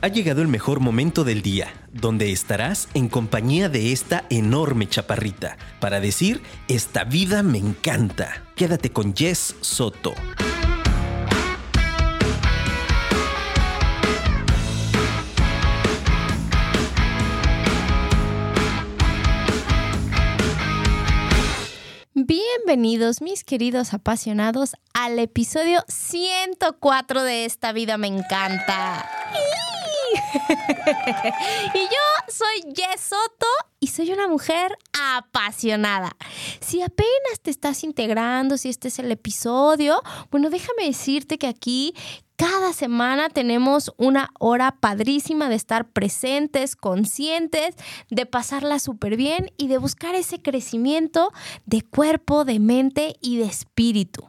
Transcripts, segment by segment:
Ha llegado el mejor momento del día, donde estarás en compañía de esta enorme chaparrita, para decir, esta vida me encanta. Quédate con Jess Soto. Bienvenidos mis queridos apasionados al episodio 104 de Esta vida me encanta. y yo soy Jess Soto y soy una mujer apasionada. Si apenas te estás integrando, si este es el episodio, bueno, déjame decirte que aquí cada semana tenemos una hora padrísima de estar presentes, conscientes, de pasarla súper bien y de buscar ese crecimiento de cuerpo, de mente y de espíritu.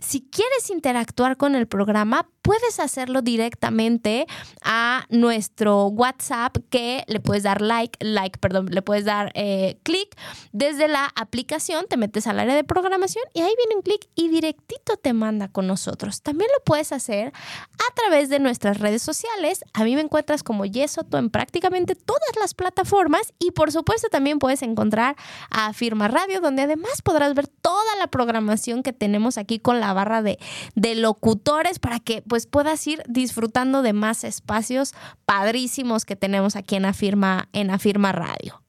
Si quieres interactuar con el programa, puedes hacerlo directamente a nuestro WhatsApp que le puedes dar like, like, perdón, le puedes dar eh, clic desde la aplicación, te metes al área de programación y ahí viene un clic y directito te manda con nosotros. También lo puedes hacer a través de nuestras redes sociales. A mí me encuentras como Yesoto en prácticamente todas las plataformas y por supuesto también puedes encontrar a Firma Radio donde además podrás ver toda la programación que tenemos aquí con la barra de, de locutores para que pues puedas ir disfrutando de más espacios padrísimos que tenemos aquí en Afirma, en Afirma Radio.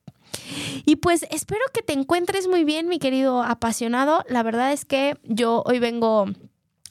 Y pues espero que te encuentres muy bien, mi querido apasionado. La verdad es que yo hoy vengo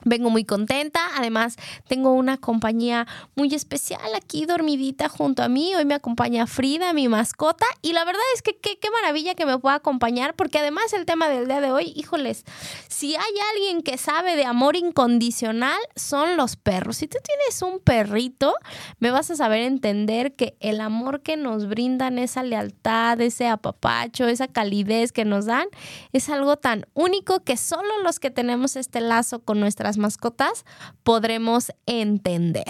Vengo muy contenta, además tengo una compañía muy especial aquí dormidita junto a mí. Hoy me acompaña Frida, mi mascota, y la verdad es que qué, maravilla que me pueda acompañar, porque además el tema del día de hoy, híjoles, si hay alguien que sabe de amor incondicional, son los perros. Si tú tienes un perrito, me vas a saber entender que el amor que nos brindan, esa lealtad, ese apapacho, esa calidez que nos dan, es algo tan único que solo los que tenemos este lazo con nuestra mascotas podremos entender.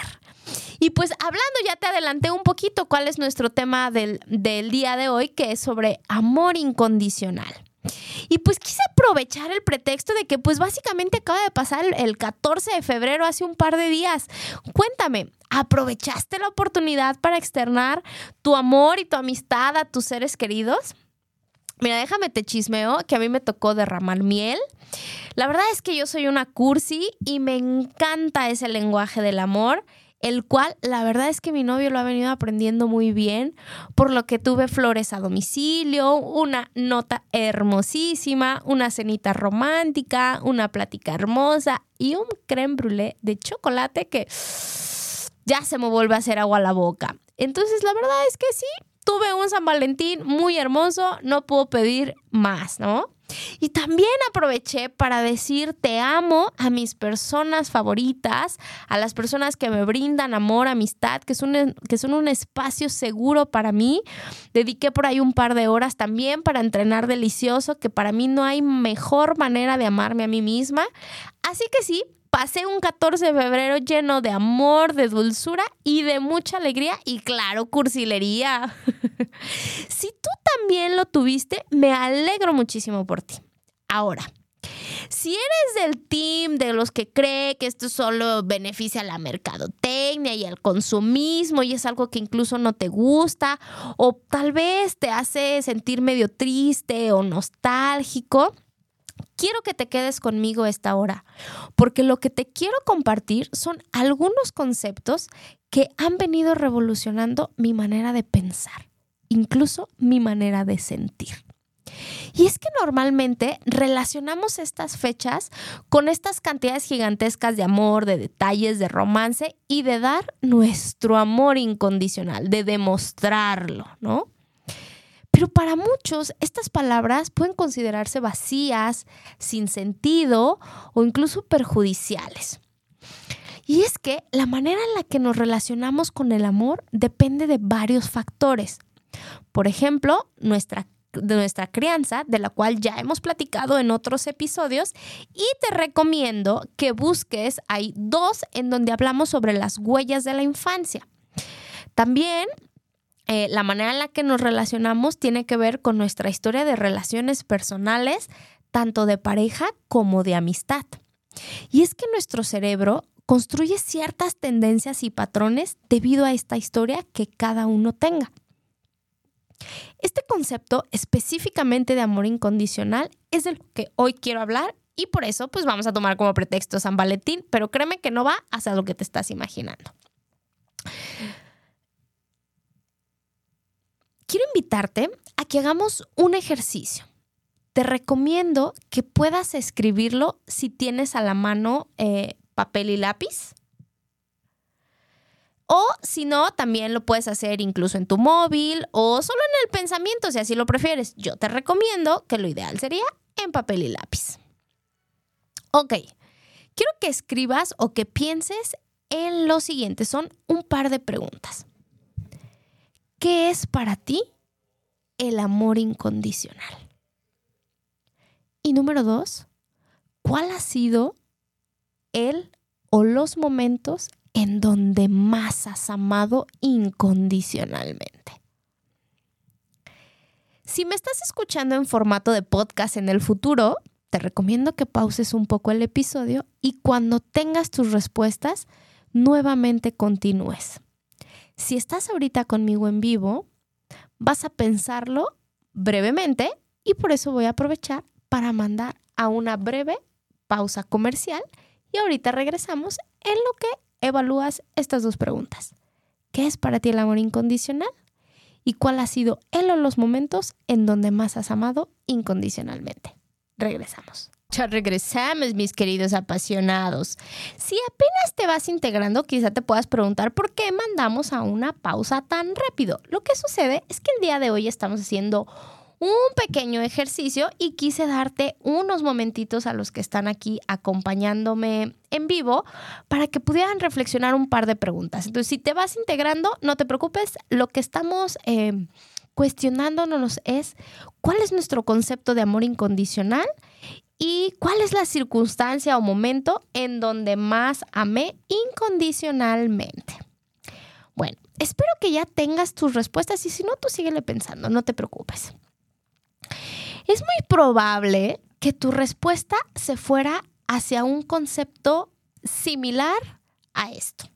Y pues hablando, ya te adelanté un poquito cuál es nuestro tema del, día de hoy, que es sobre amor incondicional. Y pues quise aprovechar el pretexto de que pues básicamente acaba de pasar el 14 de febrero, hace un par de días. Cuéntame, ¿aprovechaste la oportunidad para externar tu amor y tu amistad a tus seres queridos? Mira, déjame te chismeo que a mí me tocó derramar miel. La verdad es que yo soy una cursi y me encanta ese lenguaje del amor, el cual la verdad es que mi novio lo ha venido aprendiendo muy bien, por lo que tuve flores a domicilio, una nota hermosísima, una cenita romántica, una plática hermosa y un creme brûlée de chocolate que ya se me vuelve a hacer agua a la boca. Entonces, la verdad es que sí, tuve un San Valentín muy hermoso, no puedo pedir más, ¿no? Y también aproveché para decir te amo a mis personas favoritas, a las personas que me brindan amor, amistad, que son, que son un espacio seguro para mí. Dediqué por ahí un par de horas también para entrenar delicioso, que para mí no hay mejor manera de amarme a mí misma. Así que sí, pasé un 14 de febrero lleno de amor, de dulzura y de mucha alegría y claro, cursilería. si tú también lo tuviste, me alegro muchísimo por ti. Ahora, si eres del team de los que cree que esto solo beneficia a la mercadotecnia y al consumismo y es algo que incluso no te gusta o tal vez te hace sentir medio triste o nostálgico, quiero que te quedes conmigo esta hora, porque lo que te quiero compartir son algunos conceptos que han venido revolucionando mi manera de pensar, incluso mi manera de sentir. Y es que normalmente relacionamos estas fechas con estas cantidades gigantescas de amor, de detalles, de romance y de dar nuestro amor incondicional, de demostrarlo, ¿no? Pero para muchos estas palabras pueden considerarse vacías, sin sentido o incluso perjudiciales. Y es que la manera en la que nos relacionamos con el amor depende de varios factores. Por ejemplo, nuestra de nuestra crianza, de la cual ya hemos platicado en otros episodios, y te recomiendo que busques, hay dos en donde hablamos sobre las huellas de la infancia. También eh, la manera en la que nos relacionamos tiene que ver con nuestra historia de relaciones personales, tanto de pareja como de amistad. Y es que nuestro cerebro construye ciertas tendencias y patrones debido a esta historia que cada uno tenga. Este concepto específicamente de amor incondicional es del que hoy quiero hablar y por eso pues vamos a tomar como pretexto San Valentín, pero créeme que no va hacia lo que te estás imaginando. Quiero invitarte a que hagamos un ejercicio. Te recomiendo que puedas escribirlo si tienes a la mano eh, papel y lápiz. O si no, también lo puedes hacer incluso en tu móvil o solo en el pensamiento, si así lo prefieres. Yo te recomiendo que lo ideal sería en papel y lápiz. Ok, quiero que escribas o que pienses en lo siguiente. Son un par de preguntas. ¿Qué es para ti el amor incondicional? Y número dos, ¿cuál ha sido el o los momentos en donde más has amado incondicionalmente. Si me estás escuchando en formato de podcast en el futuro, te recomiendo que pauses un poco el episodio y cuando tengas tus respuestas, nuevamente continúes. Si estás ahorita conmigo en vivo, vas a pensarlo brevemente y por eso voy a aprovechar para mandar a una breve pausa comercial y ahorita regresamos en lo que evalúas estas dos preguntas. ¿Qué es para ti el amor incondicional? ¿Y cuál ha sido él o los momentos en donde más has amado incondicionalmente? Regresamos. Ya regresamos, mis queridos apasionados. Si apenas te vas integrando, quizá te puedas preguntar por qué mandamos a una pausa tan rápido. Lo que sucede es que el día de hoy estamos haciendo un pequeño ejercicio y quise darte unos momentitos a los que están aquí acompañándome en vivo para que pudieran reflexionar un par de preguntas. Entonces, si te vas integrando, no te preocupes, lo que estamos eh, cuestionándonos es cuál es nuestro concepto de amor incondicional y cuál es la circunstancia o momento en donde más amé incondicionalmente. Bueno, espero que ya tengas tus respuestas y si no, tú síguele pensando, no te preocupes es muy probable que tu respuesta se fuera hacia un concepto similar a esto.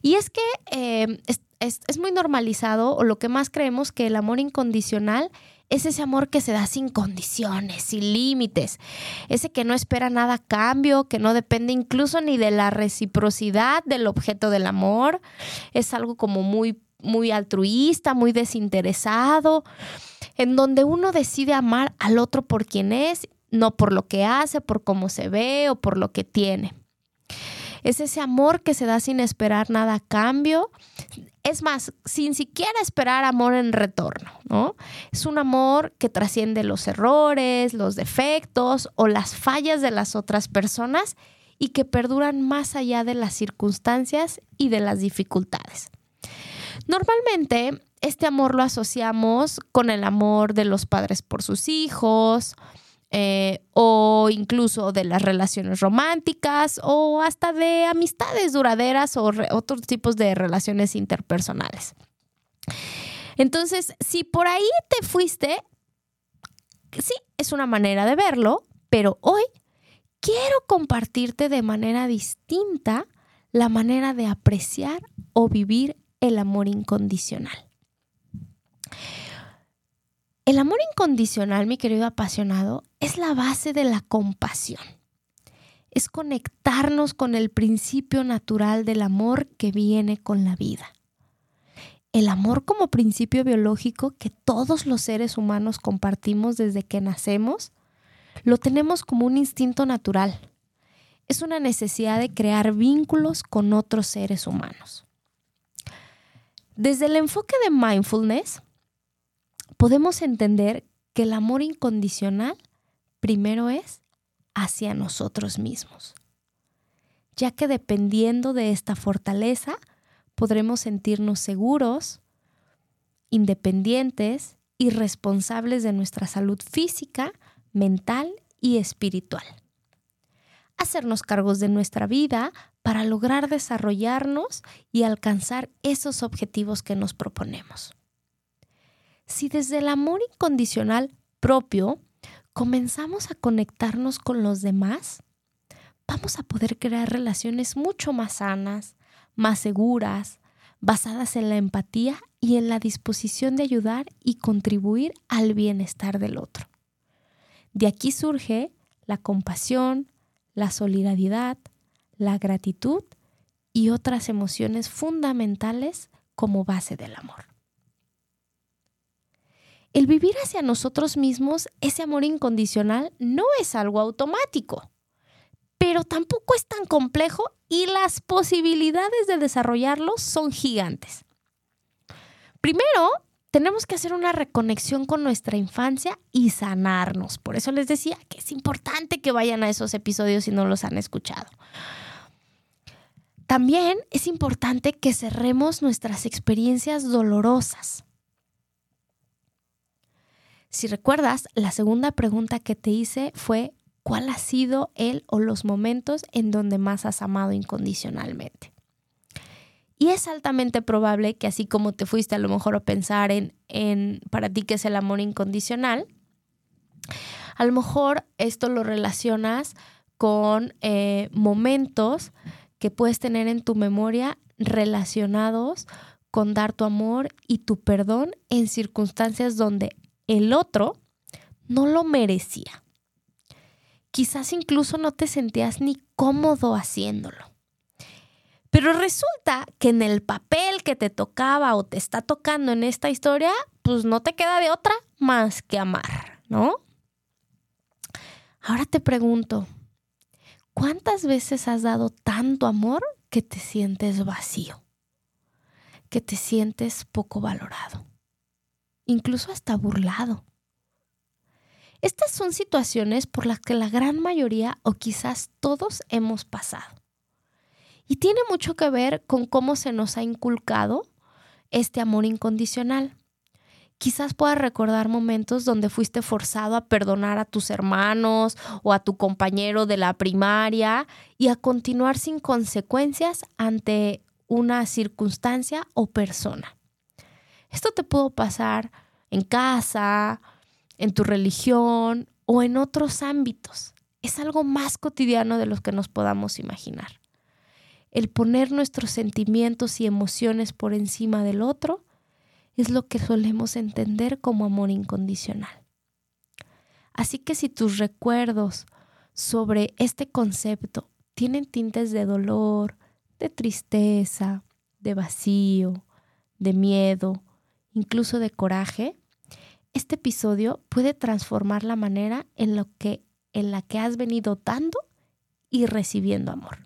Y es que eh, es, muy normalizado, o lo que más creemos, que el amor incondicional es ese amor que se da sin condiciones, sin límites, ese que no espera nada a cambio, que no depende incluso ni de la reciprocidad del objeto del amor, es algo como muy, muy altruista, muy desinteresado en donde uno decide amar al otro por quien es, no por lo que hace, por cómo se ve o por lo que tiene. Es ese amor que se da sin esperar nada a cambio. Es más, sin siquiera esperar amor en retorno, ¿no? Es un amor que trasciende los errores, los defectos o las fallas de las otras personas y que perduran más allá de las circunstancias y de las dificultades. Normalmente este amor lo asociamos con el amor de los padres por sus hijos, eh, o incluso de las relaciones románticas o hasta de amistades duraderas o otros tipos de relaciones interpersonales. Entonces, si por ahí te fuiste, sí, es una manera de verlo, pero hoy quiero compartirte de manera distinta la manera de apreciar o vivir el amor incondicional. El amor incondicional, mi querido apasionado, es la base de la compasión. Es conectarnos con el principio natural del amor que viene con la vida. El amor como principio biológico que todos los seres humanos compartimos desde que nacemos, lo tenemos como un instinto natural. Es una necesidad de crear vínculos con otros seres humanos. Desde el enfoque de mindfulness, podemos entender que el amor incondicional primero es hacia nosotros mismos, ya que dependiendo de esta fortaleza podremos sentirnos seguros, independientes y responsables de nuestra salud física, mental y espiritual. Hacernos cargos de nuestra vida para lograr desarrollarnos y alcanzar esos objetivos que nos proponemos si desde el amor incondicional propio comenzamos a conectarnos con los demás, vamos a poder crear relaciones mucho más sanas, más seguras, basadas en la empatía y en la disposición de ayudar y contribuir al bienestar del otro. De aquí surge la compasión, la solidaridad, la gratitud y otras emociones fundamentales como base del amor. El vivir hacia nosotros mismos, ese amor incondicional, no es algo automático, pero tampoco es tan complejo y las posibilidades de desarrollarlo son gigantes. Primero, tenemos que hacer una reconexión con nuestra infancia y sanarnos. Por eso les decía que es importante que vayan a esos episodios si no los han escuchado. También es importante que cerremos nuestras experiencias dolorosas. Si recuerdas, la segunda pregunta que te hice fue, ¿cuál ha sido el o los momentos en donde más has amado incondicionalmente? Y es altamente probable que así como te fuiste a lo mejor a pensar en, en para ti que es el amor incondicional, a lo mejor esto lo relacionas con eh, momentos que puedes tener en tu memoria relacionados con dar tu amor y tu perdón en circunstancias donde el otro no lo merecía. Quizás incluso no te sentías ni cómodo haciéndolo. Pero resulta que en el papel que te tocaba o te está tocando en esta historia, pues no te queda de otra más que amar, ¿no? Ahora te pregunto, ¿cuántas veces has dado tanto amor que te sientes vacío? Que te sientes poco valorado incluso hasta burlado. Estas son situaciones por las que la gran mayoría o quizás todos hemos pasado. Y tiene mucho que ver con cómo se nos ha inculcado este amor incondicional. Quizás puedas recordar momentos donde fuiste forzado a perdonar a tus hermanos o a tu compañero de la primaria y a continuar sin consecuencias ante una circunstancia o persona. Esto te pudo pasar en casa, en tu religión o en otros ámbitos. Es algo más cotidiano de lo que nos podamos imaginar. El poner nuestros sentimientos y emociones por encima del otro es lo que solemos entender como amor incondicional. Así que si tus recuerdos sobre este concepto tienen tintes de dolor, de tristeza, de vacío, de miedo incluso de coraje, este episodio puede transformar la manera en, lo que, en la que has venido dando y recibiendo amor.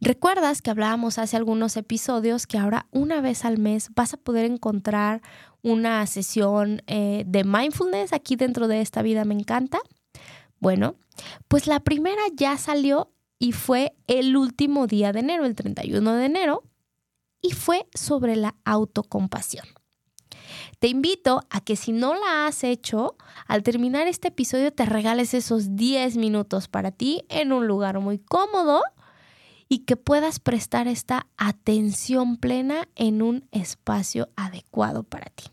¿Recuerdas que hablábamos hace algunos episodios que ahora una vez al mes vas a poder encontrar una sesión eh, de mindfulness aquí dentro de esta vida me encanta? Bueno, pues la primera ya salió y fue el último día de enero, el 31 de enero, y fue sobre la autocompasión. Te invito a que si no la has hecho, al terminar este episodio te regales esos 10 minutos para ti en un lugar muy cómodo y que puedas prestar esta atención plena en un espacio adecuado para ti.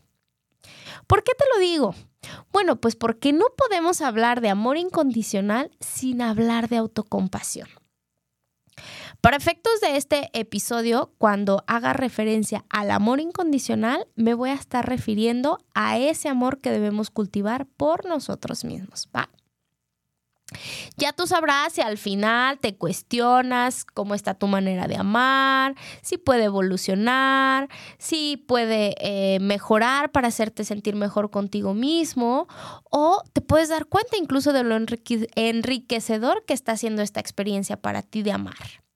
¿Por qué te lo digo? Bueno, pues porque no podemos hablar de amor incondicional sin hablar de autocompasión. Para efectos de este episodio, cuando haga referencia al amor incondicional, me voy a estar refiriendo a ese amor que debemos cultivar por nosotros mismos. Ya tú sabrás si al final te cuestionas cómo está tu manera de amar, si puede evolucionar, si puede eh, mejorar para hacerte sentir mejor contigo mismo o te puedes dar cuenta incluso de lo enriquecedor que está haciendo esta experiencia para ti de amar.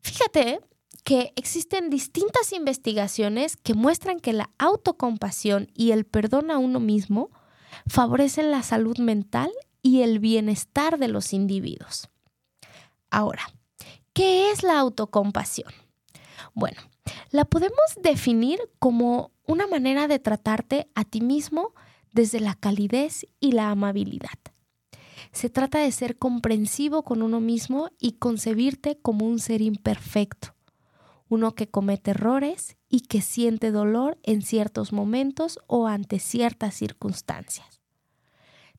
Fíjate que existen distintas investigaciones que muestran que la autocompasión y el perdón a uno mismo favorecen la salud mental y el bienestar de los individuos. Ahora, ¿qué es la autocompasión? Bueno, la podemos definir como una manera de tratarte a ti mismo desde la calidez y la amabilidad. Se trata de ser comprensivo con uno mismo y concebirte como un ser imperfecto, uno que comete errores y que siente dolor en ciertos momentos o ante ciertas circunstancias.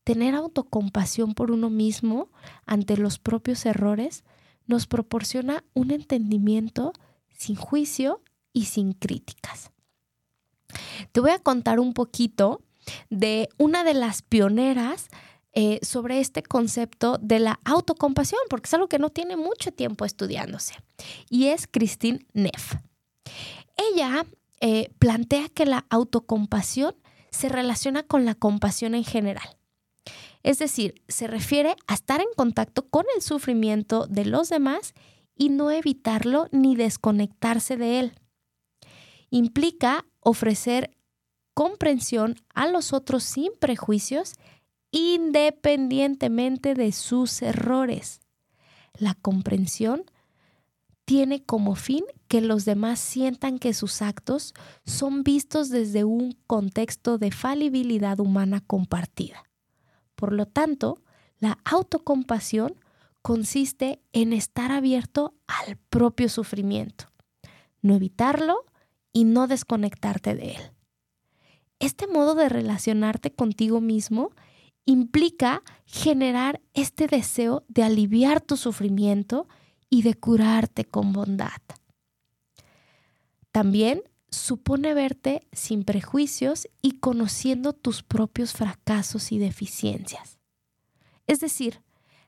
tener autocompasión por uno mismo ante los propios errores nos proporciona un entendimiento sin juicio y sin críticas. Te voy a contar un poquito de una de las pioneras eh, sobre este concepto de la autocompasión, porque es algo que no tiene mucho tiempo estudiándose, y es Christine Neff. Ella eh, plantea que la autocompasión se relaciona con la compasión en general. Es decir, se refiere a estar en contacto con el sufrimiento de los demás y no evitarlo ni desconectarse de él. Implica ofrecer comprensión a los otros sin prejuicios, independientemente de sus errores. La comprensión tiene como fin que los demás sientan que sus actos son vistos desde un contexto de falibilidad humana compartida. Por lo tanto, la autocompasión consiste en estar abierto al propio sufrimiento, no evitarlo y no desconectarte de él. Este modo de relacionarte contigo mismo implica generar este deseo de aliviar tu sufrimiento y de curarte con bondad. También supone verte sin prejuicios y conociendo tus propios fracasos y deficiencias. Es decir,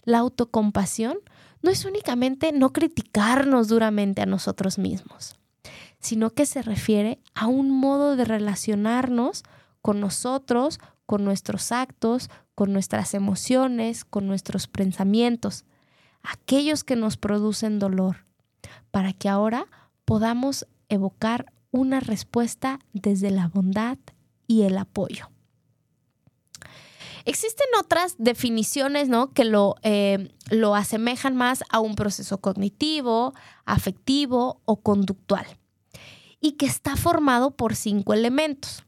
la autocompasión no es únicamente no criticarnos duramente a nosotros mismos, sino que se refiere a un modo de relacionarnos con nosotros, con nuestros actos, con nuestras emociones, con nuestros pensamientos, aquellos que nos producen dolor, para que ahora podamos evocar una respuesta desde la bondad y el apoyo. Existen otras definiciones ¿no? que lo, eh, lo asemejan más a un proceso cognitivo, afectivo o conductual y que está formado por cinco elementos.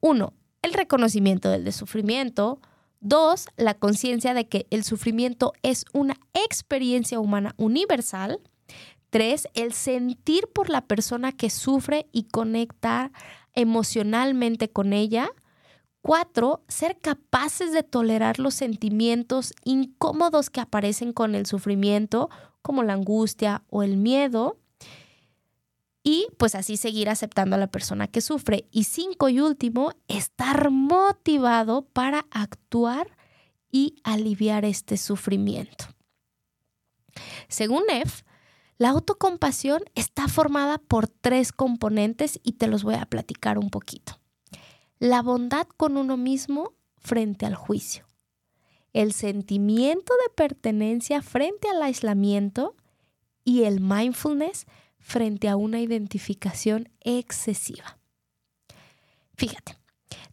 Uno, el reconocimiento del sufrimiento. Dos, la conciencia de que el sufrimiento es una experiencia humana universal. Tres, el sentir por la persona que sufre y conectar emocionalmente con ella. Cuatro, ser capaces de tolerar los sentimientos incómodos que aparecen con el sufrimiento, como la angustia o el miedo. Y pues así seguir aceptando a la persona que sufre. Y cinco y último, estar motivado para actuar y aliviar este sufrimiento. Según F, la autocompasión está formada por tres componentes y te los voy a platicar un poquito. La bondad con uno mismo frente al juicio. El sentimiento de pertenencia frente al aislamiento y el mindfulness frente a una identificación excesiva. Fíjate,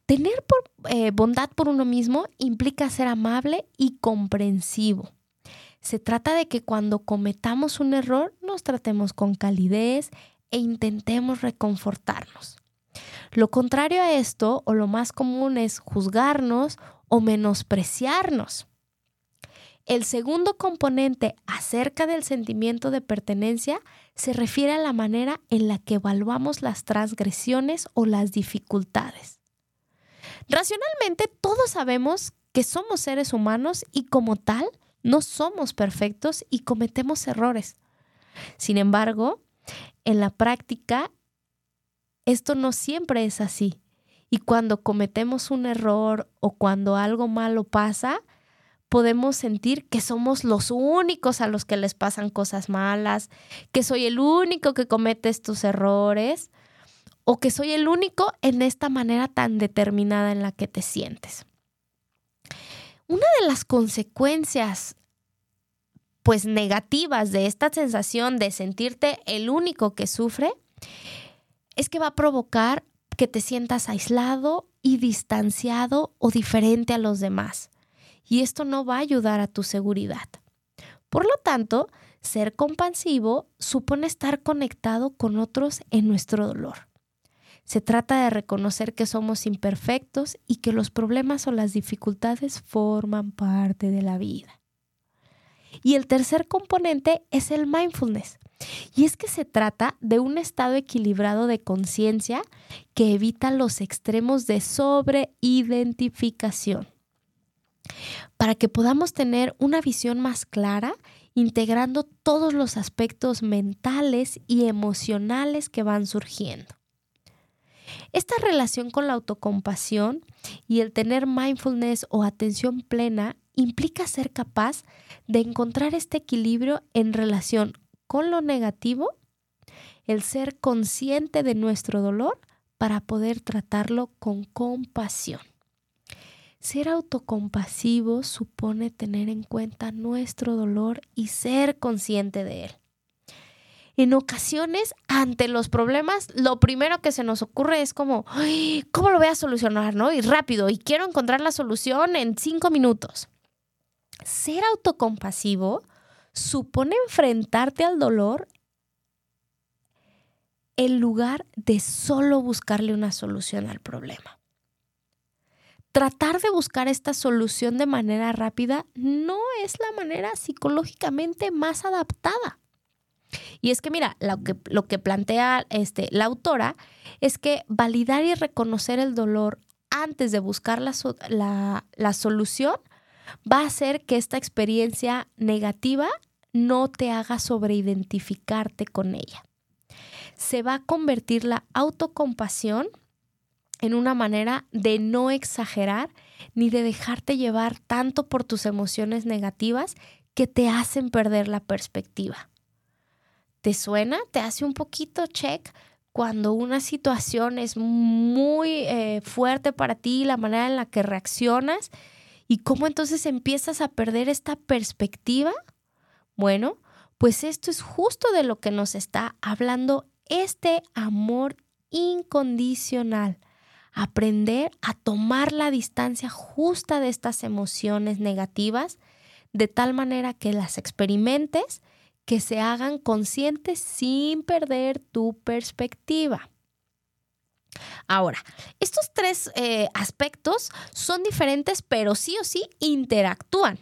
tener eh, bondad por uno mismo implica ser amable y comprensivo. Se trata de que cuando cometamos un error nos tratemos con calidez e intentemos reconfortarnos. Lo contrario a esto, o lo más común, es juzgarnos o menospreciarnos. El segundo componente acerca del sentimiento de pertenencia se refiere a la manera en la que evaluamos las transgresiones o las dificultades. Racionalmente todos sabemos que somos seres humanos y como tal no somos perfectos y cometemos errores. Sin embargo, en la práctica, esto no siempre es así. Y cuando cometemos un error o cuando algo malo pasa, podemos sentir que somos los únicos a los que les pasan cosas malas, que soy el único que comete estos errores o que soy el único en esta manera tan determinada en la que te sientes. Una de las consecuencias pues negativas de esta sensación de sentirte el único que sufre es que va a provocar que te sientas aislado y distanciado o diferente a los demás. Y esto no va a ayudar a tu seguridad. Por lo tanto, ser compasivo supone estar conectado con otros en nuestro dolor. Se trata de reconocer que somos imperfectos y que los problemas o las dificultades forman parte de la vida. Y el tercer componente es el mindfulness. Y es que se trata de un estado equilibrado de conciencia que evita los extremos de sobreidentificación. Para que podamos tener una visión más clara, integrando todos los aspectos mentales y emocionales que van surgiendo. Esta relación con la autocompasión y el tener mindfulness o atención plena implica ser capaz de encontrar este equilibrio en relación con lo negativo, el ser consciente de nuestro dolor para poder tratarlo con compasión. Ser autocompasivo supone tener en cuenta nuestro dolor y ser consciente de él. En ocasiones, ante los problemas, lo primero que se nos ocurre es como, ¿cómo lo voy a solucionar? ¿No? Y rápido, y quiero encontrar la solución en cinco minutos. Ser autocompasivo supone enfrentarte al dolor en lugar de solo buscarle una solución al problema. Tratar de buscar esta solución de manera rápida no es la manera psicológicamente más adaptada. Y es que, mira, lo que, plantea este, la autora es que validar y reconocer el dolor antes de buscar la, la, la solución va a hacer que esta experiencia negativa no te haga sobreidentificarte con ella. Se va a convertir la autocompasión en una manera de no exagerar ni de dejarte llevar tanto por tus emociones negativas que te hacen perder la perspectiva. ¿Te suena? ¿Te hace un poquito check cuando una situación es muy eh, fuerte para ti, la manera en la que reaccionas y cómo entonces empiezas a perder esta perspectiva? Bueno, pues esto es justo de lo que nos está hablando este amor incondicional. Aprender a tomar la distancia justa de estas emociones negativas de tal manera que las experimentes que se hagan conscientes sin perder tu perspectiva. Ahora, estos tres eh, aspectos son diferentes, pero sí o sí interactúan.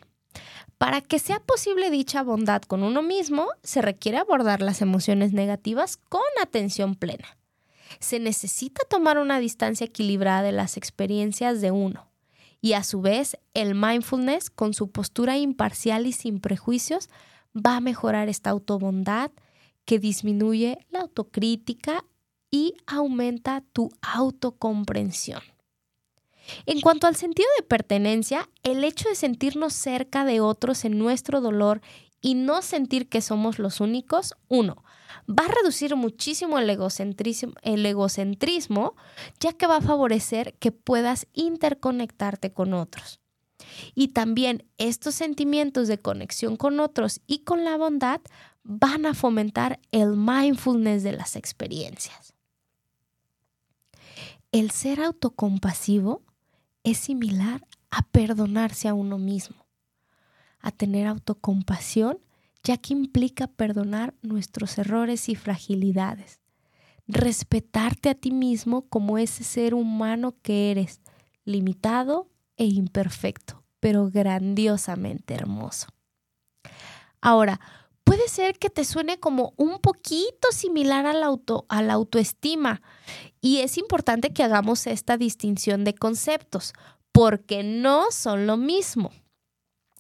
Para que sea posible dicha bondad con uno mismo, se requiere abordar las emociones negativas con atención plena. Se necesita tomar una distancia equilibrada de las experiencias de uno. Y a su vez, el mindfulness, con su postura imparcial y sin prejuicios, va a mejorar esta autobondad que disminuye la autocrítica y aumenta tu autocomprensión. En cuanto al sentido de pertenencia, el hecho de sentirnos cerca de otros en nuestro dolor y no sentir que somos los únicos, uno, va a reducir muchísimo el egocentrismo, el egocentrismo, ya que va a favorecer que puedas interconectarte con otros. Y también estos sentimientos de conexión con otros y con la bondad van a fomentar el mindfulness de las experiencias. El ser autocompasivo es similar a perdonarse a uno mismo, a tener autocompasión, ya que implica perdonar nuestros errores y fragilidades, respetarte a ti mismo como ese ser humano que eres, limitado e imperfecto, pero grandiosamente hermoso. Ahora, puede ser que te suene como un poquito similar al a la autoestima. Y es importante que hagamos esta distinción de conceptos, porque no son lo mismo.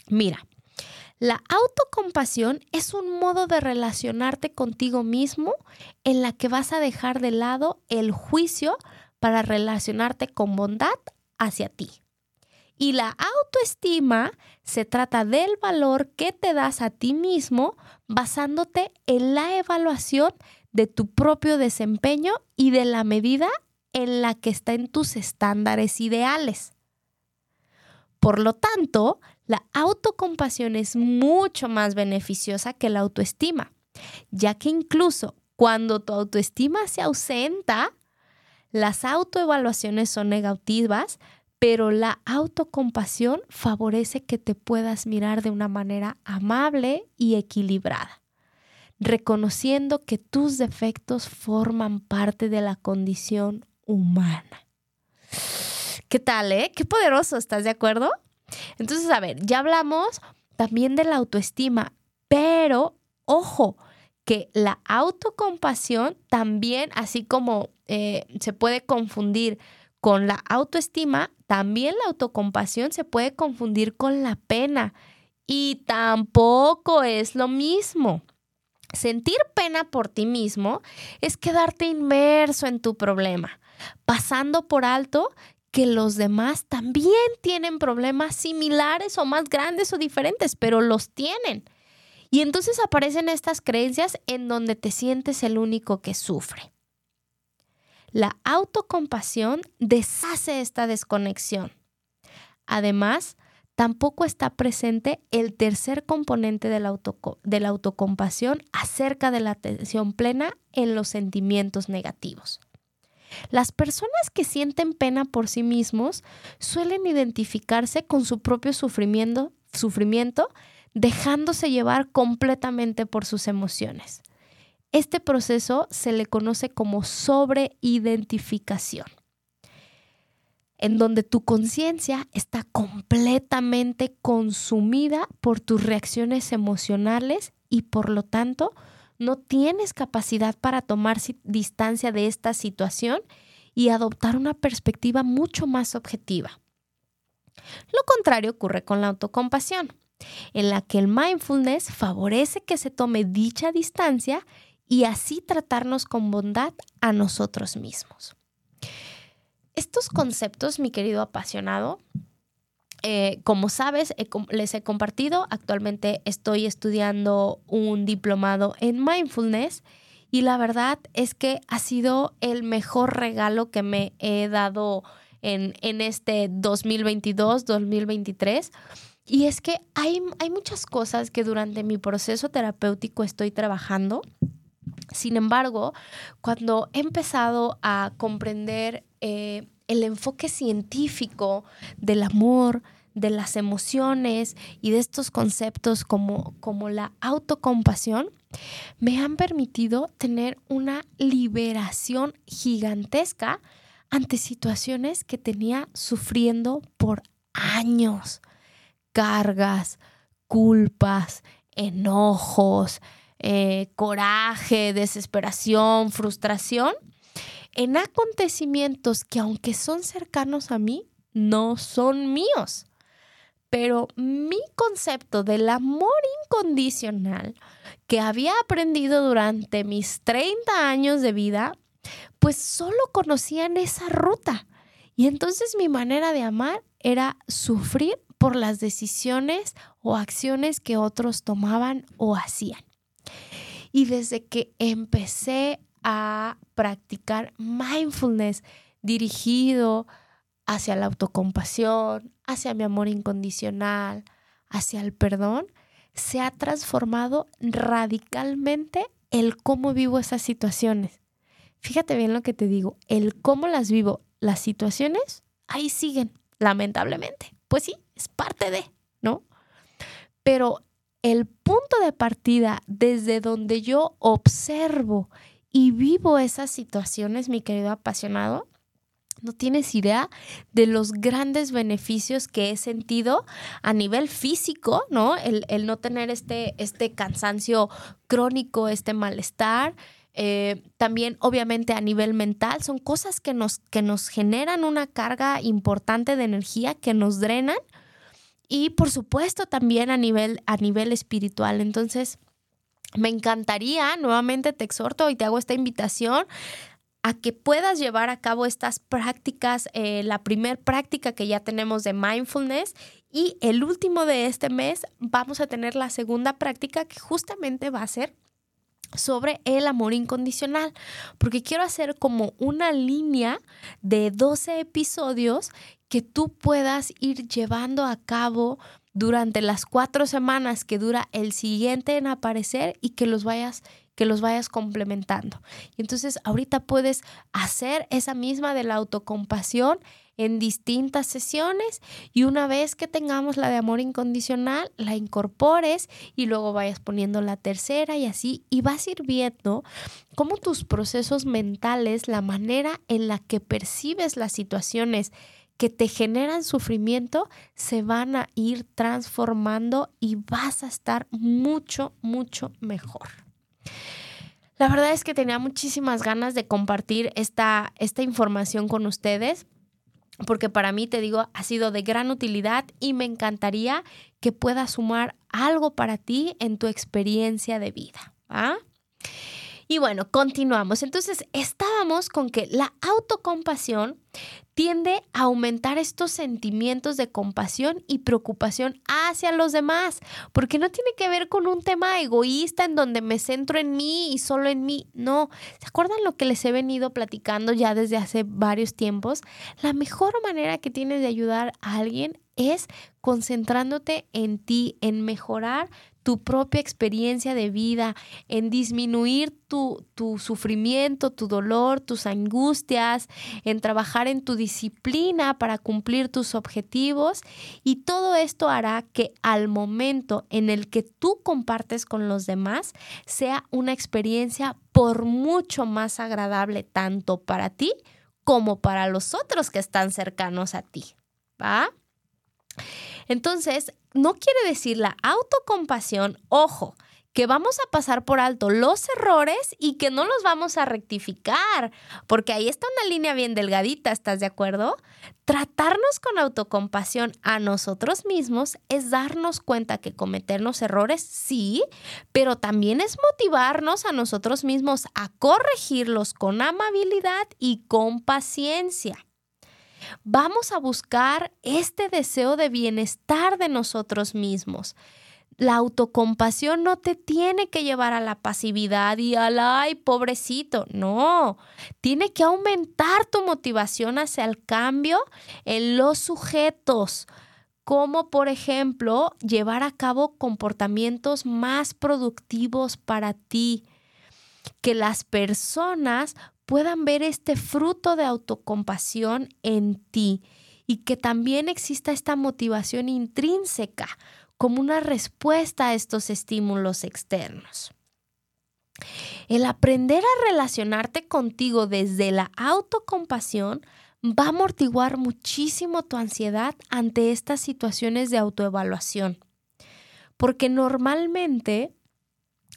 Mira, la autocompasión es un modo de relacionarte contigo mismo en la que vas a dejar de lado el juicio para relacionarte con bondad hacia ti. Y la autoestima se trata del valor que te das a ti mismo basándote en la evaluación de tu propio desempeño y de la medida en la que está en tus estándares ideales. Por lo tanto, la autocompasión es mucho más beneficiosa que la autoestima, ya que incluso cuando tu autoestima se ausenta, las autoevaluaciones son negativas, pero la autocompasión favorece que te puedas mirar de una manera amable y equilibrada, reconociendo que tus defectos forman parte de la condición humana. ¿Qué tal, eh? Qué poderoso, ¿estás de acuerdo? Entonces, a ver, ya hablamos también de la autoestima, pero ojo, que la autocompasión también, así como eh, se puede confundir con la autoestima, también la autocompasión se puede confundir con la pena y tampoco es lo mismo. Sentir pena por ti mismo es quedarte inmerso en tu problema, pasando por alto que los demás también tienen problemas similares o más grandes o diferentes, pero los tienen. Y entonces aparecen estas creencias en donde te sientes el único que sufre. La autocompasión deshace esta desconexión. Además, tampoco está presente el tercer componente de la, autocompasión acerca de la atención plena en los sentimientos negativos. Las personas que sienten pena por sí mismos suelen identificarse con su propio sufrimiento, sufrimiento dejándose llevar completamente por sus emociones. Este proceso se le conoce como sobreidentificación, en donde tu conciencia está completamente consumida por tus reacciones emocionales y por lo tanto no tienes capacidad para tomar distancia de esta situación y adoptar una perspectiva mucho más objetiva. Lo contrario ocurre con la autocompasión, en la que el mindfulness favorece que se tome dicha distancia y así tratarnos con bondad a nosotros mismos. Estos conceptos, mi querido apasionado, eh, como sabes, les he compartido, actualmente estoy estudiando un diplomado en mindfulness y la verdad es que ha sido el mejor regalo que me he dado en, en este 2022-2023. Y es que hay, hay muchas cosas que durante mi proceso terapéutico estoy trabajando. Sin embargo, cuando he empezado a comprender eh, el enfoque científico del amor, de las emociones y de estos conceptos como, como la autocompasión, me han permitido tener una liberación gigantesca ante situaciones que tenía sufriendo por años. Cargas, culpas, enojos, eh, coraje, desesperación, frustración en acontecimientos que aunque son cercanos a mí, no son míos. Pero mi concepto del amor incondicional que había aprendido durante mis 30 años de vida, pues solo conocían esa ruta. Y entonces mi manera de amar era sufrir por las decisiones o acciones que otros tomaban o hacían. Y desde que empecé a practicar mindfulness dirigido hacia la autocompasión, hacia mi amor incondicional, hacia el perdón, se ha transformado radicalmente el cómo vivo esas situaciones. Fíjate bien lo que te digo, el cómo las vivo, las situaciones, ahí siguen, lamentablemente. Pues sí, es parte de, ¿no? Pero el punto de partida desde donde yo observo y vivo esas situaciones, mi querido apasionado, no tienes idea de los grandes beneficios que he sentido a nivel físico, ¿no? El, no tener este, este cansancio crónico, este malestar. Eh, también, obviamente, a nivel mental, son cosas que nos, que nos generan una carga importante de energía, que nos drenan. Y, por supuesto, también a nivel, a nivel espiritual. Entonces, me encantaría, nuevamente te exhorto y te hago esta invitación a que puedas llevar a cabo estas prácticas, eh, la primer práctica que ya tenemos de mindfulness y el último de este mes vamos a tener la segunda práctica que justamente va a ser sobre el amor incondicional, porque quiero hacer como una línea de 12 episodios que tú puedas ir llevando a cabo durante las cuatro semanas que dura el siguiente en aparecer y que los vayas que los vayas complementando. Y entonces ahorita puedes hacer esa misma de la autocompasión en distintas sesiones y una vez que tengamos la de amor incondicional, la incorpores y luego vayas poniendo la tercera y así y vas a ir viendo cómo tus procesos mentales, la manera en la que percibes las situaciones que te generan sufrimiento se van a ir transformando y vas a estar mucho, mucho mejor. La verdad es que tenía muchísimas ganas de compartir esta, esta información con ustedes. porque para mí, te digo, ha sido de gran utilidad y me encantaría que puedas sumar algo para ti en tu experiencia de vida. ¿ah? Y bueno, continuamos. Entonces, estábamos con que la autocompasión tiende a aumentar estos sentimientos de compasión y preocupación hacia los demás, porque no tiene que ver con un tema egoísta en donde me centro en mí y solo en mí. No, ¿se acuerdan lo que les he venido platicando ya desde hace varios tiempos? La mejor manera que tienes de ayudar a alguien es concentrándote en ti, en mejorar tu propia experiencia de vida, en disminuir tu, tu, sufrimiento, tu dolor, tus angustias, en trabajar en tu disciplina para cumplir tus objetivos. Y todo esto hará que al momento en el que tú compartes con los demás sea una experiencia por mucho más agradable tanto para ti como para los otros que están cercanos a ti. ¿Va? Entonces, no quiere decir la autocompasión, ojo, que vamos a pasar por alto los errores y que no los vamos a rectificar, porque ahí está una línea bien delgadita, ¿estás de acuerdo? Tratarnos con autocompasión a nosotros mismos es darnos cuenta que cometernos errores, sí, pero también es motivarnos a nosotros mismos a corregirlos con amabilidad y con paciencia vamos a buscar este deseo de bienestar de nosotros mismos. La autocompasión no te tiene que llevar a la pasividad y al ay, pobrecito. No, tiene que aumentar tu motivación hacia el cambio en los sujetos, como por ejemplo llevar a cabo comportamientos más productivos para ti. Que las personas puedan ver este fruto de autocompasión en ti y que también exista esta motivación intrínseca como una respuesta a estos estímulos externos. El aprender a relacionarte contigo desde la autocompasión va a amortiguar muchísimo tu ansiedad ante estas situaciones de autoevaluación, porque normalmente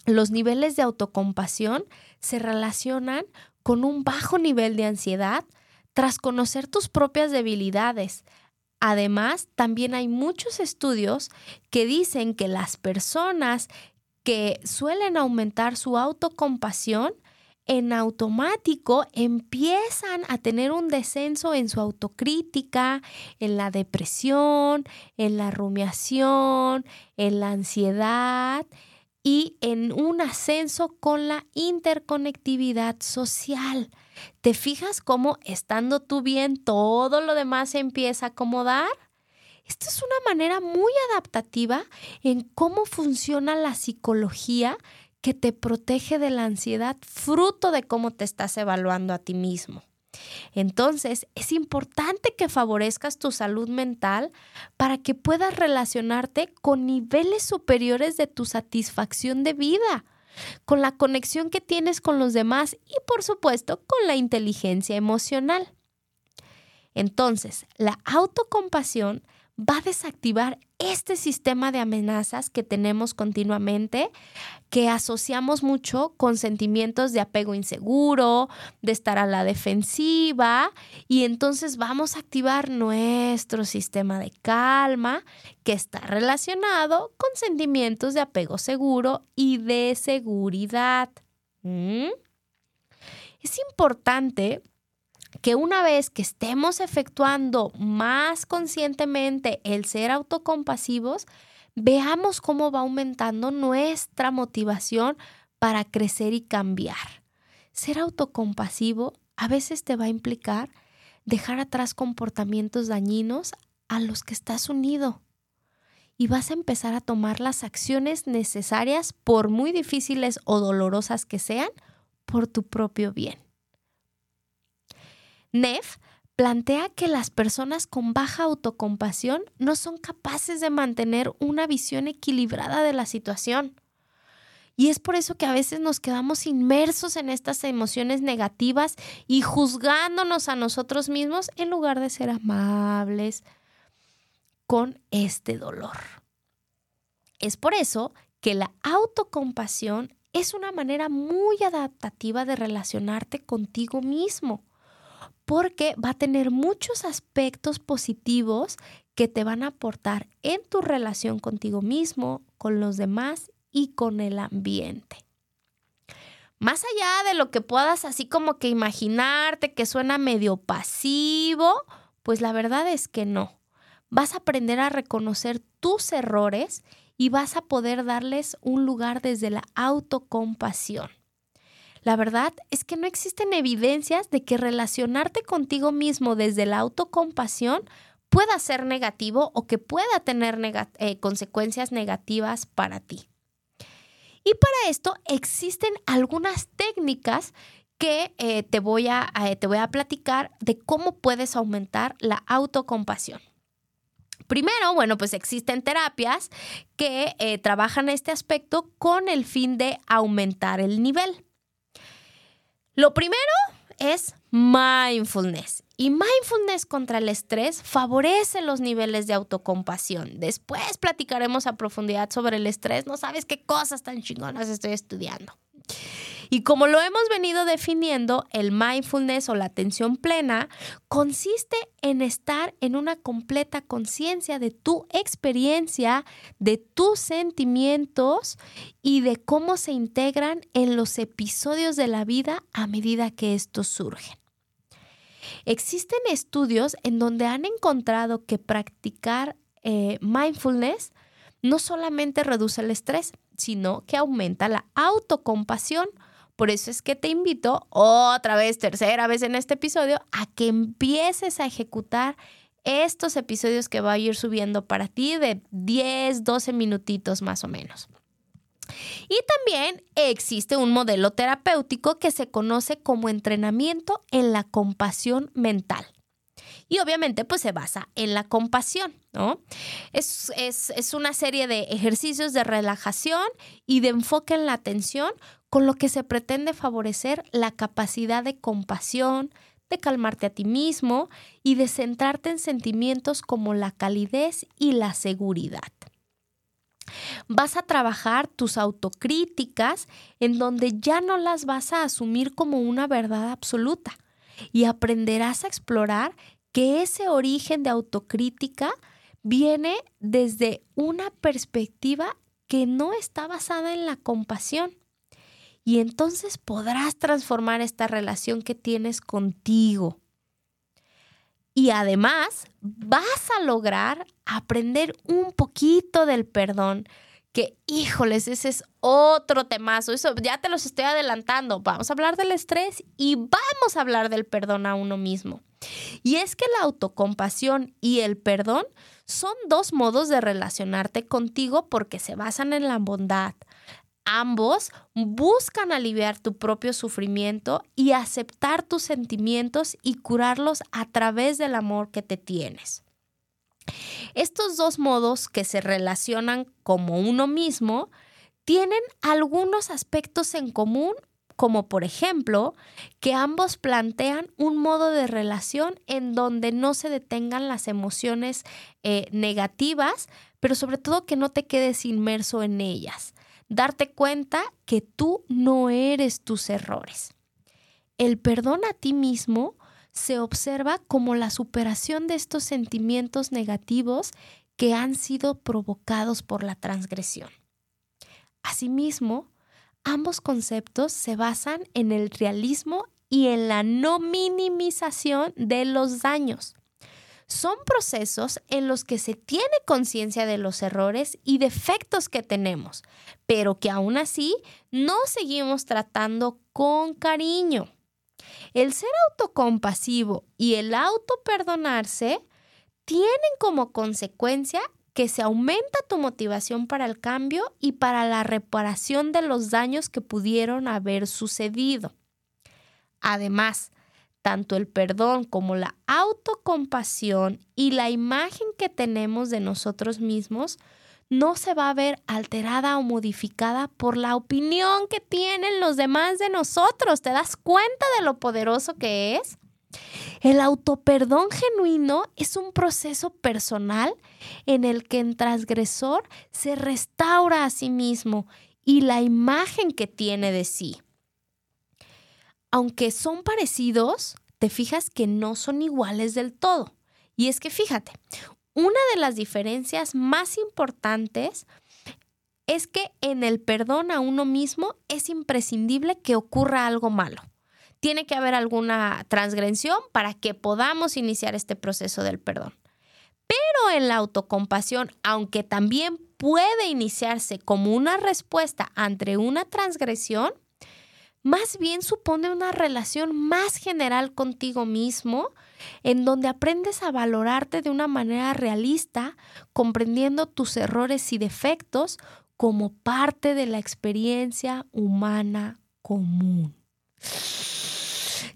los niveles de autocompasión se relacionan con un bajo nivel de ansiedad tras conocer tus propias debilidades. Además, también hay muchos estudios que dicen que las personas que suelen aumentar su autocompasión en automático empiezan a tener un descenso en su autocrítica, en la depresión, en la rumiación, en la ansiedad y en un ascenso con la interconectividad social. ¿Te fijas cómo estando tú bien todo lo demás se empieza a acomodar? Esto es una manera muy adaptativa en cómo funciona la psicología que te protege de la ansiedad fruto de cómo te estás evaluando a ti mismo. Entonces, es importante que favorezcas tu salud mental para que puedas relacionarte con niveles superiores de tu satisfacción de vida, con la conexión que tienes con los demás y, por supuesto, con la inteligencia emocional. Entonces, la autocompasión va a desactivar este sistema de amenazas que tenemos continuamente, que asociamos mucho con sentimientos de apego inseguro, de estar a la defensiva, y entonces vamos a activar nuestro sistema de calma, que está relacionado con sentimientos de apego seguro y de seguridad. ¿Mm? Es importante que una vez que estemos efectuando más conscientemente el ser autocompasivos, veamos cómo va aumentando nuestra motivación para crecer y cambiar. Ser autocompasivo a veces te va a implicar dejar atrás comportamientos dañinos a los que estás unido y vas a empezar a tomar las acciones necesarias, por muy difíciles o dolorosas que sean, por tu propio bien. Neff plantea que las personas con baja autocompasión no son capaces de mantener una visión equilibrada de la situación. Y es por eso que a veces nos quedamos inmersos en estas emociones negativas y juzgándonos a nosotros mismos en lugar de ser amables con este dolor. Es por eso que la autocompasión es una manera muy adaptativa de relacionarte contigo mismo porque va a tener muchos aspectos positivos que te van a aportar en tu relación contigo mismo, con los demás y con el ambiente. Más allá de lo que puedas así como que imaginarte que suena medio pasivo, pues la verdad es que no. Vas a aprender a reconocer tus errores y vas a poder darles un lugar desde la autocompasión. La verdad es que no existen evidencias de que relacionarte contigo mismo desde la autocompasión pueda ser negativo o que pueda tener eh, consecuencias negativas para ti. Y para esto existen algunas técnicas que eh, te, voy a, eh, te voy a platicar de cómo puedes aumentar la autocompasión. Primero, bueno, pues existen terapias que trabajan este aspecto con el fin de aumentar el nivel. Lo primero es mindfulness. Y mindfulness contra el estrés favorece los niveles de autocompasión. Después platicaremos a profundidad sobre el estrés. No sabes qué cosas tan chingonas estoy estudiando. Y como lo hemos venido definiendo, el mindfulness o la atención plena consiste en estar en una completa conciencia de tu experiencia, de tus sentimientos y de cómo se integran en los episodios de la vida a medida que estos surgen. Existen estudios en donde han encontrado que practicar eh, mindfulness no solamente reduce el estrés, sino que aumenta la autocompasión por eso es que te invito otra vez, tercera vez en este episodio, a que empieces a ejecutar estos episodios que voy a ir subiendo para ti de 10, 12 minutitos más o menos. Y también existe un modelo terapéutico que se conoce como entrenamiento en la compasión mental. Y obviamente pues se basa en la compasión, ¿no? Es, es, una serie de ejercicios de relajación y de enfoque en la atención con lo que se pretende favorecer la capacidad de compasión, de calmarte a ti mismo y de centrarte en sentimientos como la calidez y la seguridad. Vas a trabajar tus autocríticas en donde ya no las vas a asumir como una verdad absoluta y aprenderás a explorar que ese origen de autocrítica viene desde una perspectiva que no está basada en la compasión y entonces podrás transformar esta relación que tienes contigo. Y además vas a lograr aprender un poquito del perdón, que híjoles, ese es otro temazo. Eso ya te los estoy adelantando. Vamos a hablar del estrés y vamos a hablar del perdón a uno mismo. Y es que la autocompasión y el perdón son dos modos de relacionarte contigo porque se basan en la bondad, Ambos buscan aliviar tu propio sufrimiento y aceptar tus sentimientos y curarlos a través del amor que te tienes. Estos dos modos que se relacionan como uno mismo tienen algunos aspectos en común, como por ejemplo que ambos plantean un modo de relación en donde no se detengan las emociones eh, negativas, pero sobre todo que no te quedes inmerso en ellas darte cuenta que tú no eres tus errores. El perdón a ti mismo se observa como la superación de estos sentimientos negativos que han sido provocados por la transgresión. Asimismo, ambos conceptos se basan en el realismo y en la no minimización de los daños son procesos en los que se tiene conciencia de los errores y defectos que tenemos, pero que aún así no seguimos tratando con cariño. El ser autocompasivo y el autoperdonarse tienen como consecuencia que se aumenta tu motivación para el cambio y para la reparación de los daños que pudieron haber sucedido. Además, tanto el perdón como la autocompasión y la imagen que tenemos de nosotros mismos no se va a ver alterada o modificada por la opinión que tienen los demás de nosotros. ¿Te das cuenta de lo poderoso que es? El autoperdón genuino es un proceso personal en el que el transgresor se restaura a sí mismo y la imagen que tiene de sí aunque son parecidos, te fijas que no son iguales del todo. Y es que fíjate, una de las diferencias más importantes es que en el perdón a uno mismo es imprescindible que ocurra algo malo. Tiene que haber alguna transgresión para que podamos iniciar este proceso del perdón. Pero en la autocompasión, aunque también puede iniciarse como una respuesta ante una transgresión, más bien supone una relación más general contigo mismo, en donde aprendes a valorarte de una manera realista, comprendiendo tus errores y defectos como parte de la experiencia humana común.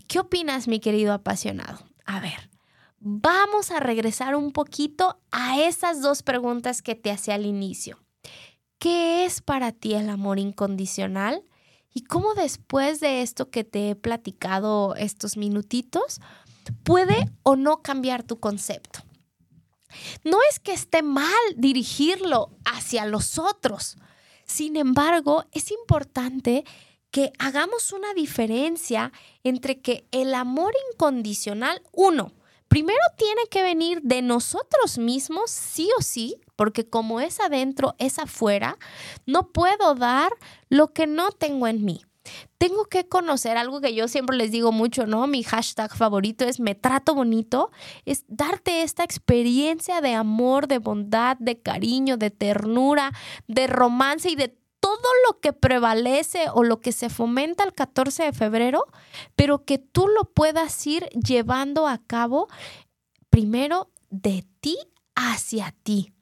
¿Qué opinas, mi querido apasionado? A ver, vamos a regresar un poquito a esas dos preguntas que te hacía al inicio. ¿Qué es para ti el amor incondicional? Y cómo después de esto que te he platicado estos minutitos, puede o no cambiar tu concepto. No es que esté mal dirigirlo hacia los otros. Sin embargo, es importante que hagamos una diferencia entre que el amor incondicional, uno, primero tiene que venir de nosotros mismos, sí o sí, porque como es adentro, es afuera, no puedo dar lo que no tengo en mí. Tengo que conocer algo que yo siempre les digo mucho, ¿no? Mi hashtag favorito es me trato bonito, es darte esta experiencia de amor, de bondad, de cariño, de ternura, de romance y de lo que prevalece o lo que se fomenta el 14 de febrero, pero que tú lo puedas ir llevando a cabo primero de ti hacia ti.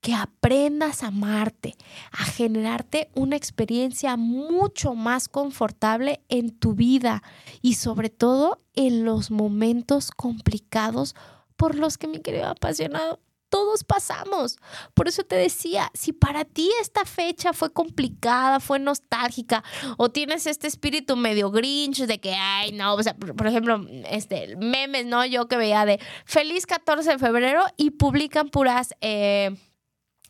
Que aprendas a amarte, a generarte una experiencia mucho más confortable en tu vida y sobre todo en los momentos complicados por los que mi querido apasionado todos pasamos. Por eso te decía, si para ti esta fecha fue complicada, fue nostálgica, o tienes este espíritu medio grinch de que, ay, no, o sea, por, ejemplo, este, memes, ¿no? Yo que veía de feliz 14 de febrero y publican puras... Eh,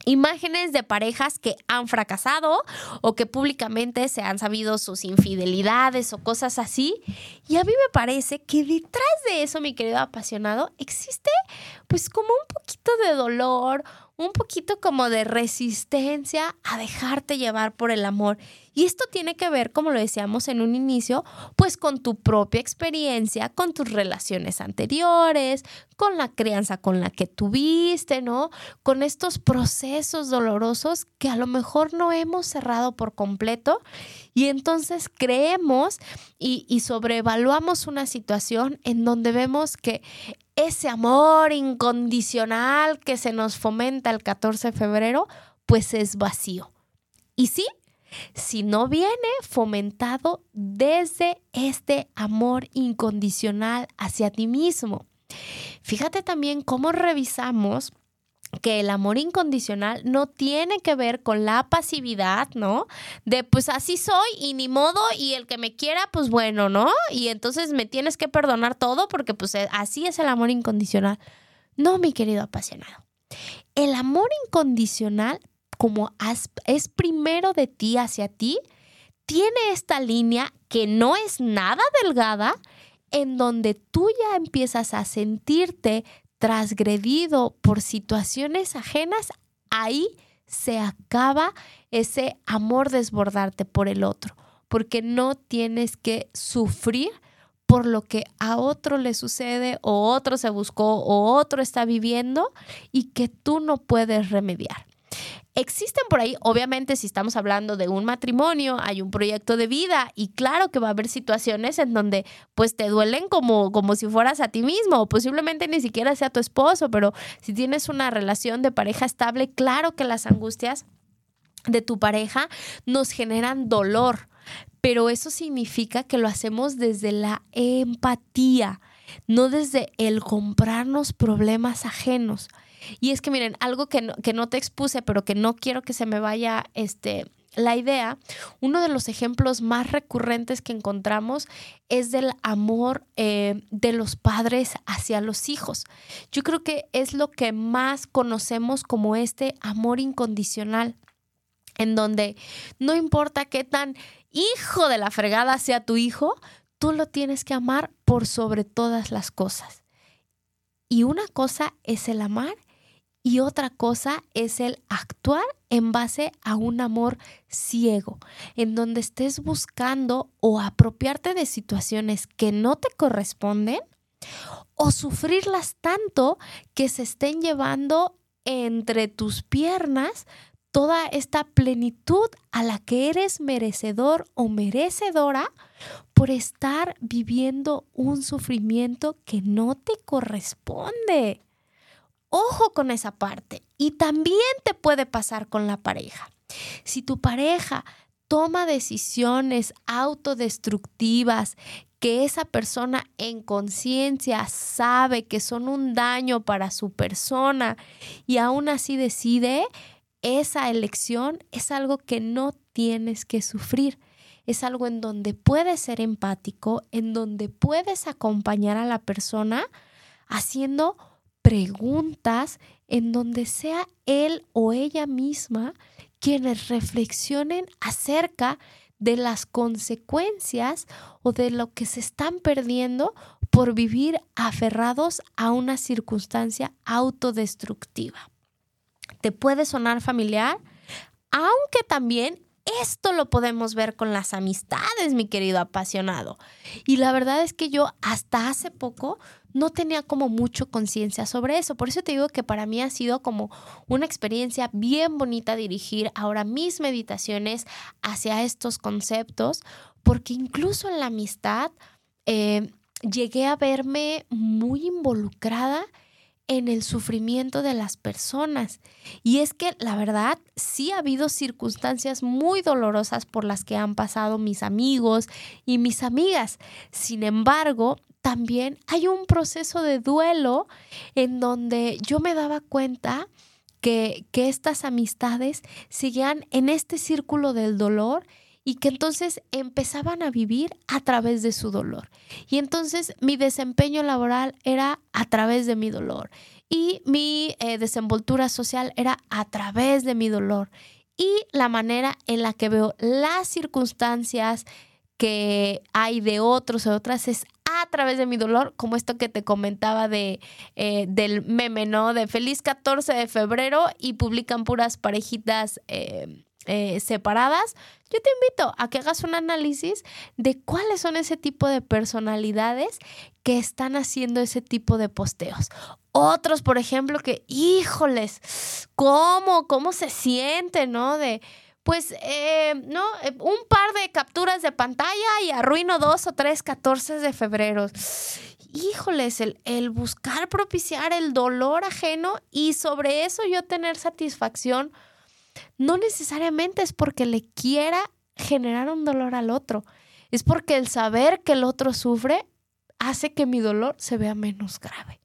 imágenes de parejas que han fracasado o que públicamente se han sabido sus infidelidades o cosas así. Y a mí me parece que detrás de eso, mi querido apasionado, existe pues como un poquito de dolor, un poquito como de resistencia a dejarte llevar por el amor. Y esto tiene que ver, como lo decíamos en un inicio, pues con tu propia experiencia, con tus relaciones anteriores, con la crianza con la que tuviste, ¿no? Con estos procesos dolorosos que a lo mejor no hemos cerrado por completo y entonces creemos y, y sobrevaluamos una situación en donde vemos que ese amor incondicional que se nos fomenta el 14 de febrero, pues es vacío. Y sí, si no viene fomentado desde este amor incondicional hacia ti mismo. Fíjate también cómo revisamos que el amor incondicional no tiene que ver con la pasividad, ¿no? De pues así soy y ni modo y el que me quiera, pues bueno, ¿no? Y entonces me tienes que perdonar todo porque pues eh, así es el amor incondicional. No, mi querido apasionado. El amor incondicional, como es primero de ti hacia ti, tiene esta línea que no es nada delgada, en donde tú ya empiezas a sentirte transgredido por situaciones ajenas, ahí se acaba ese amor desbordarte por el otro, porque no tienes que sufrir por lo que a otro le sucede o otro se buscó o otro está viviendo y que tú no puedes remediar. Existen por ahí, obviamente, si estamos hablando de un matrimonio, hay un proyecto de vida y claro que va a haber situaciones en donde pues te duelen como, como si fueras a ti mismo o posiblemente ni siquiera sea tu esposo, pero si tienes una relación de pareja estable, claro que las angustias de tu pareja nos generan dolor, pero eso significa que lo hacemos desde la empatía, no desde el comprarnos problemas ajenos. Y es que miren, algo que no, que no te expuse, pero que no quiero que se me vaya este, la idea, uno de los ejemplos más recurrentes que encontramos es del amor eh, de los padres hacia los hijos. Yo creo que es lo que más conocemos como este amor incondicional, en donde no importa qué tan hijo de la fregada sea tu hijo, tú lo tienes que amar por sobre todas las cosas. Y una cosa es el amar y otra cosa es el actuar en base a un amor ciego, en donde estés buscando o apropiarte de situaciones que no te corresponden o sufrirlas tanto que se estén llevando entre tus piernas toda esta plenitud a la que eres merecedor o merecedora por estar viviendo un sufrimiento que no te corresponde. Ojo con esa parte. Y también te puede pasar con la pareja. Si tu pareja toma decisiones autodestructivas que esa persona en conciencia sabe que son un daño para su persona y aún así decide, esa elección es algo que no tienes que sufrir. Es algo en donde puedes ser empático, en donde puedes acompañar a la persona haciendo preguntas en donde sea él o ella misma quienes reflexionen acerca de las consecuencias o de lo que se están perdiendo por vivir aferrados a una circunstancia autodestructiva. ¿Te puede sonar familiar? Aunque también esto lo podemos ver con las amistades, mi querido apasionado. Y la verdad es que yo hasta hace poco no tenía como mucho conciencia sobre eso. Por eso te digo que para mí ha sido como una experiencia bien bonita dirigir ahora mis meditaciones hacia estos conceptos, porque incluso en la amistad eh, llegué a verme muy involucrada en el sufrimiento de las personas. Y es que la verdad sí ha habido circunstancias muy dolorosas por las que han pasado mis amigos y mis amigas. Sin embargo, también hay un proceso de duelo en donde yo me daba cuenta que, que estas amistades seguían en este círculo del dolor y que entonces empezaban a vivir a través de su dolor. Y entonces mi desempeño laboral era a través de mi dolor y mi eh, desenvoltura social era a través de mi dolor. Y la manera en la que veo las circunstancias que hay de otros o otras es a través de mi dolor, como esto que te comentaba de, eh, del meme, ¿no? De feliz 14 de febrero y publican puras parejitas eh, eh, separadas. Yo te invito a que hagas un análisis de cuáles son ese tipo de personalidades que están haciendo ese tipo de posteos. Otros, por ejemplo, que, híjoles, ¿cómo? ¿Cómo se siente, no? De pues, eh, ¿no? Eh, un par de capturas de pantalla y arruino dos o tres 14 de febrero. Híjoles, el, el buscar propiciar el dolor ajeno y sobre eso yo tener satisfacción, no necesariamente es porque le quiera generar un dolor al otro, es porque el saber que el otro sufre hace que mi dolor se vea menos grave.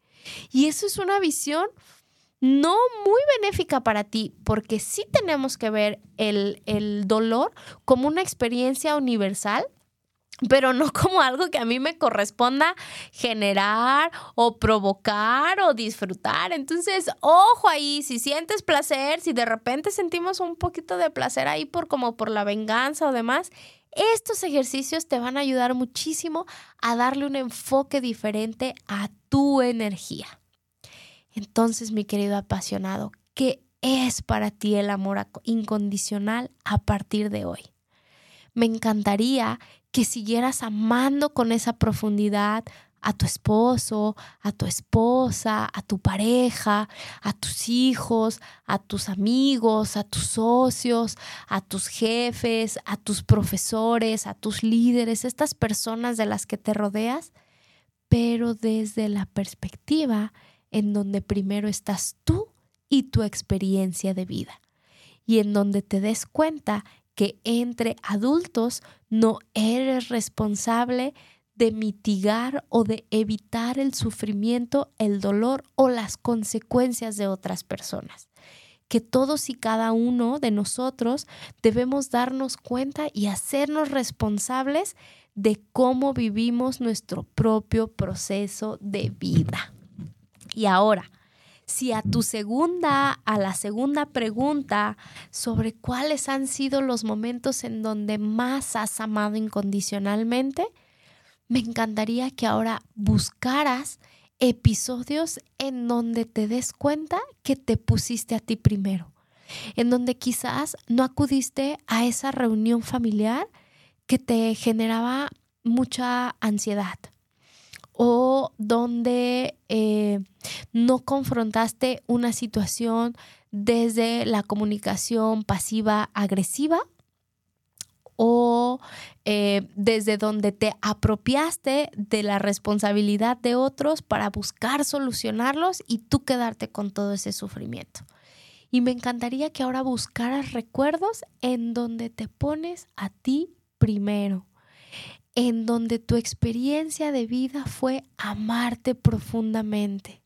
Y eso es una visión no muy benéfica para ti, porque sí tenemos que ver el, el dolor como una experiencia universal pero no como algo que a mí me corresponda generar o provocar o disfrutar. Entonces, ojo ahí, si sientes placer, si de repente sentimos un poquito de placer ahí por como por la venganza o demás, estos ejercicios te van a ayudar muchísimo a darle un enfoque diferente a tu energía. Entonces, mi querido apasionado, ¿qué es para ti el amor incondicional a partir de hoy? Me encantaría que siguieras amando con esa profundidad a tu esposo, a tu esposa, a tu pareja, a tus hijos, a tus amigos, a tus socios, a tus jefes, a tus profesores, a tus líderes, estas personas de las que te rodeas, pero desde la perspectiva en donde primero estás tú y tu experiencia de vida. Y en donde te des cuenta que entre adultos no eres responsable de mitigar o de evitar el sufrimiento, el dolor o las consecuencias de otras personas. Que todos y cada uno de nosotros debemos darnos cuenta y hacernos responsables de cómo vivimos nuestro propio proceso de vida. Y ahora, si a tu segunda, a la segunda pregunta sobre cuáles han sido los momentos en donde más has amado incondicionalmente, me encantaría que ahora buscaras episodios en donde te des cuenta que te pusiste a ti primero, en donde quizás no acudiste a esa reunión familiar que te generaba mucha ansiedad o donde eh, no confrontaste una situación desde la comunicación pasiva agresiva o eh, desde donde te apropiaste de la responsabilidad de otros para buscar solucionarlos y tú quedarte con todo ese sufrimiento. Y me encantaría que ahora buscaras recuerdos en donde te pones a ti primero, en donde tu experiencia de vida fue amarte profundamente.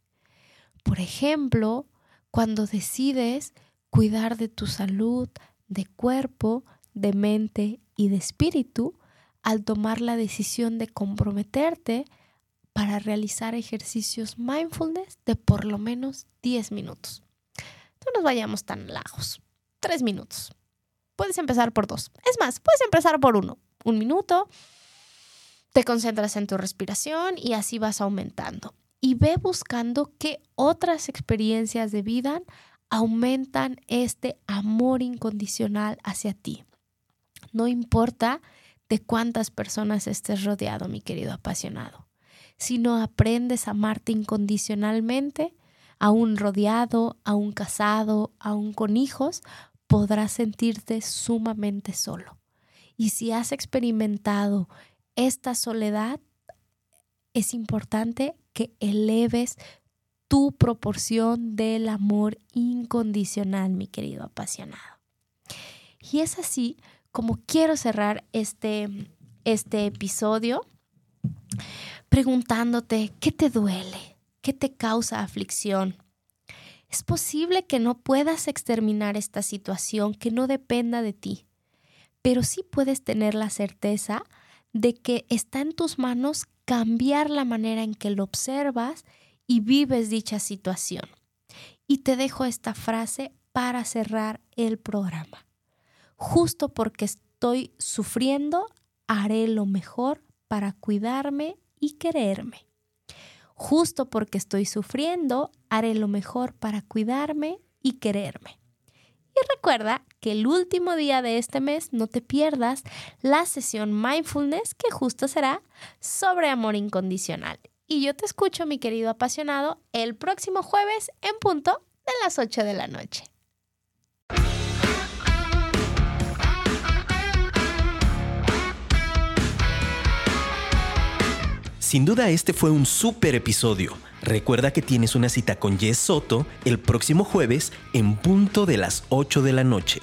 Por ejemplo, cuando decides cuidar de tu salud, de cuerpo, de mente y de espíritu al tomar la decisión de comprometerte para realizar ejercicios mindfulness de por lo menos 10 minutos. No nos vayamos tan lejos. 3 minutos. Puedes empezar por dos. Es más, puedes empezar por uno. Un minuto. Te concentras en tu respiración y así vas aumentando. Y ve buscando qué otras experiencias de vida aumentan este amor incondicional hacia ti. No importa de cuántas personas estés rodeado, mi querido apasionado. Si no aprendes a amarte incondicionalmente, aún rodeado, aún casado, aún con hijos, podrás sentirte sumamente solo. Y si has experimentado esta soledad, es importante que eleves tu proporción del amor incondicional, mi querido apasionado. Y es así como quiero cerrar este, este episodio preguntándote qué te duele, qué te causa aflicción. Es posible que no puedas exterminar esta situación que no dependa de ti, pero sí puedes tener la certeza de que está en tus manos cambiar la manera en que lo observas y vives dicha situación. Y te dejo esta frase para cerrar el programa justo porque estoy sufriendo, haré lo mejor para cuidarme y quererme. Justo porque estoy sufriendo, haré lo mejor para cuidarme y quererme. Y recuerda que el último día de este mes no te pierdas la sesión mindfulness que justo será sobre amor incondicional. Y yo te escucho, mi querido apasionado, el próximo jueves en punto de las 8 de la noche. Sin duda este fue un súper episodio. Recuerda que tienes una cita con Jess Soto el próximo jueves en punto de las 8 de la noche.